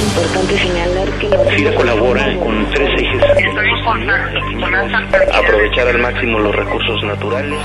importante señalar que la FIRA colabora con tres ejes. Aprovechar al máximo los recursos naturales.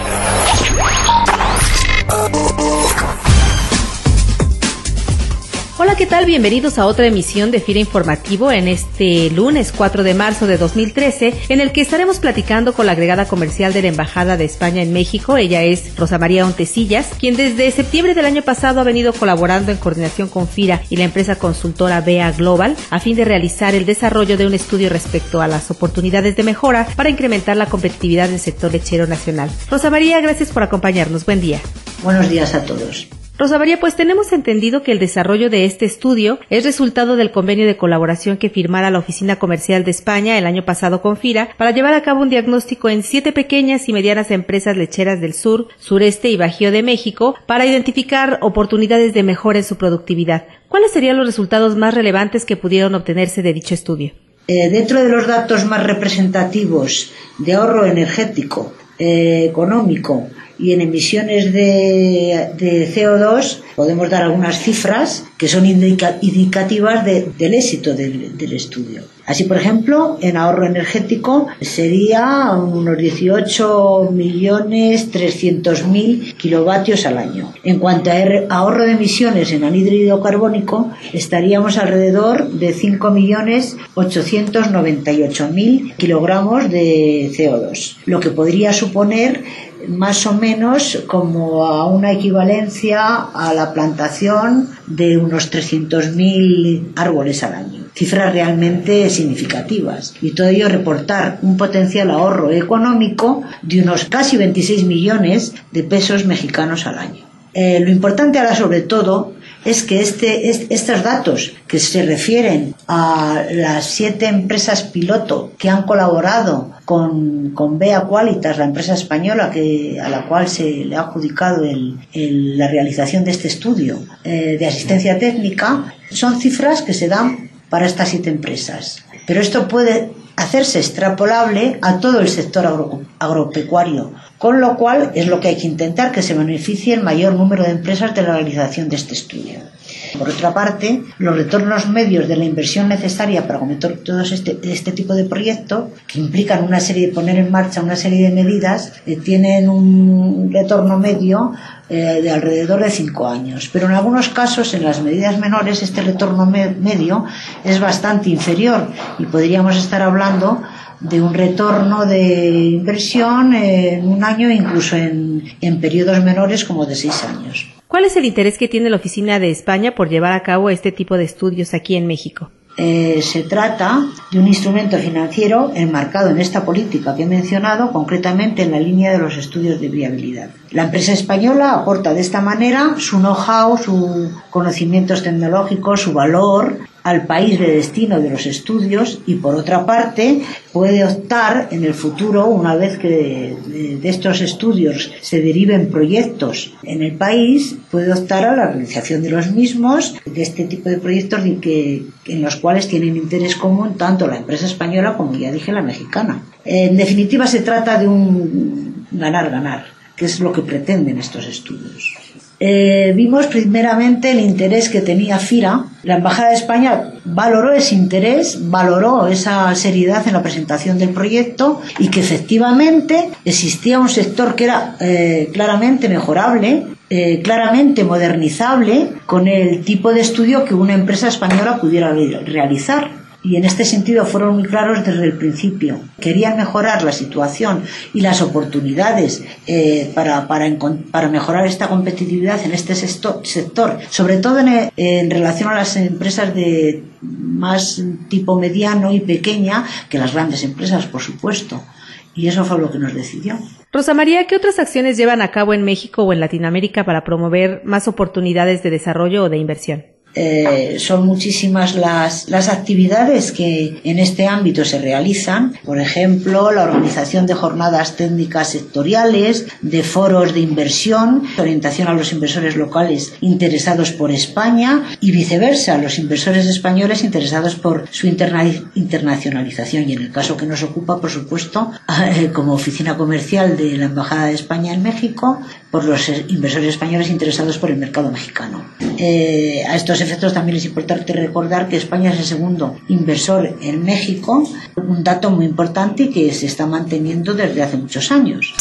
¿Qué tal? Bienvenidos a otra emisión de FIRA Informativo en este lunes 4 de marzo de 2013, en el que estaremos platicando con la agregada comercial de la Embajada de España en México. Ella es Rosa María Ontecillas, quien desde septiembre del año pasado ha venido colaborando en coordinación con FIRA y la empresa consultora BEA Global a fin de realizar el desarrollo de un estudio respecto a las oportunidades de mejora para incrementar la competitividad del sector lechero nacional. Rosa María, gracias por acompañarnos. Buen día. Buenos días a todos. Rosa María, pues tenemos entendido que el desarrollo de este estudio es resultado del convenio de colaboración que firmara la Oficina Comercial de España el año pasado con FIRA para llevar a cabo un diagnóstico en siete pequeñas y medianas empresas lecheras del sur, sureste y bajío de México para identificar oportunidades de mejora en su productividad. ¿Cuáles serían los resultados más relevantes que pudieron obtenerse de dicho estudio? Eh, dentro de los datos más representativos de ahorro energético, eh, económico y en emisiones de, de, CO2 podemos dar algunas cifras que son indica, indicativas de, del éxito del, del, estudio. Así, por ejemplo, en ahorro energético sería unos 18 millones 300 mil kilovatios al año. En cuanto a ahorro de emisiones en anhídrido carbónico, estaríamos alrededor de 5 millones 898 mil kilogramos de CO2, lo que podría suponer más o menos como a una equivalencia a la plantación de unos 300.000 árboles al año. Cifras realmente significativas. Y todo ello reportar un potencial ahorro económico de unos casi 26 millones de pesos mexicanos al año. Eh, lo importante ahora sobre todo es que este, estos datos que se refieren a las siete empresas piloto que han colaborado con, con Bea Qualitas, la empresa española a la cual se le ha adjudicado la realización de este estudio eh, de asistencia técnica, son cifras que se dan para estas siete empresas. Pero esto puede hacerse extrapolable a todo el sector agro, agropecuario, con lo cual es lo que hay que intentar que se beneficie el mayor número de empresas de la realización de este estudio. Por otra parte, los retornos medios de la inversión necesaria para cometer todo este, este tipo de proyectos, que implican una serie poner en marcha una serie de medidas, eh, tienen un retorno medio eh, de alrededor de cinco años. Pero en algunos casos, en las medidas menores, este retorno me medio es bastante inferior y podríamos estar hablando de un retorno de inversión en un año, incluso en, en periodos menores como de seis años. ¿Cuál es el interés que tiene la Oficina de España por llevar a cabo este tipo de estudios aquí en México? Eh, se trata de un instrumento financiero enmarcado en esta política que he mencionado, concretamente en la línea de los estudios de viabilidad. La empresa española aporta de esta manera su know-how, sus conocimientos tecnológicos, su valor al país de destino de los estudios y por otra parte puede optar en el futuro, una vez que de estos estudios se deriven proyectos en el país, puede optar a la realización de los mismos, de este tipo de proyectos que, en los cuales tienen interés común tanto la empresa española como ya dije la mexicana. En definitiva se trata de un ganar-ganar que es lo que pretenden estos estudios. Eh, vimos primeramente el interés que tenía FIRA. La Embajada de España valoró ese interés, valoró esa seriedad en la presentación del proyecto y que efectivamente existía un sector que era eh, claramente mejorable, eh, claramente modernizable con el tipo de estudio que una empresa española pudiera realizar y en este sentido fueron muy claros desde el principio. Querían mejorar la situación y las oportunidades eh, para, para, para, mejorar esta competitividad en este sector, sobre todo en, en, relación a las empresas de más tipo mediano y pequeña que las grandes empresas, por supuesto. Y eso fue lo que nos decidió. Rosa María, ¿qué otras acciones llevan a cabo en México o en Latinoamérica para promover más oportunidades de desarrollo o de inversión? Eh, son muchísimas las, las actividades que en este ámbito se realizan. Por ejemplo, la organización de jornadas técnicas sectoriales, de foros de inversión, orientación a los inversores locales interesados por España y viceversa, los inversores españoles interesados por su interna internacionalización. Y en el caso que nos ocupa, por supuesto, eh, como oficina comercial de la Embajada de España en México, por los inversores españoles interesados por el mercado mexicano. Eh, a estos efectos también es importante recordar que España es el segundo inversor en México, un dato muy importante que se está manteniendo desde hace muchos años.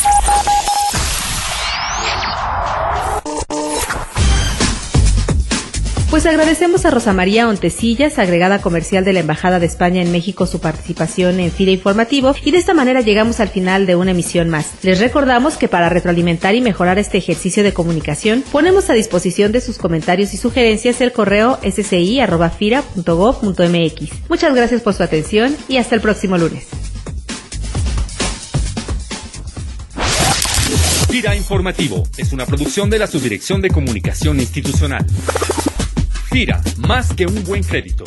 Pues agradecemos a Rosa María Ontesillas, agregada comercial de la Embajada de España en México, su participación en FIRA Informativo y de esta manera llegamos al final de una emisión más. Les recordamos que para retroalimentar y mejorar este ejercicio de comunicación, ponemos a disposición de sus comentarios y sugerencias el correo sci.fira.gov.mx. Muchas gracias por su atención y hasta el próximo lunes. FIRA Informativo es una producción de la Subdirección de Comunicación Institucional. FIRA, más que un buen crédito.